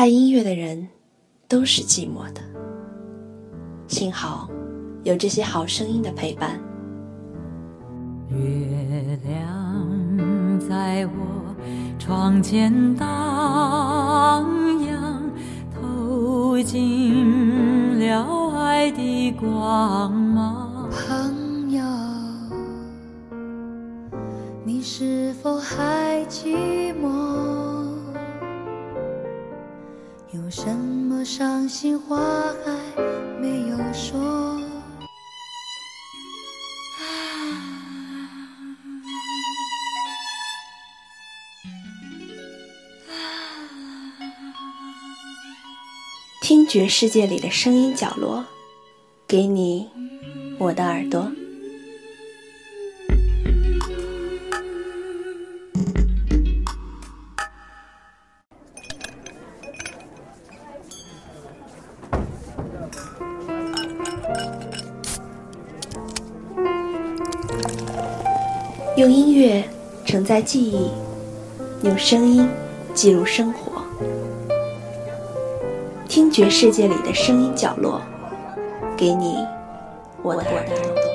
爱音乐的人都是寂寞的，幸好有这些好声音的陪伴。月亮在我窗前荡漾，透进了爱的光芒。朋友，你是否还寂寞？有什么伤心话还没有说？听觉世界里的声音角落，给你我的耳朵。用音乐承载记忆，用声音记录生活。听觉世界里的声音角落，给你我的耳朵。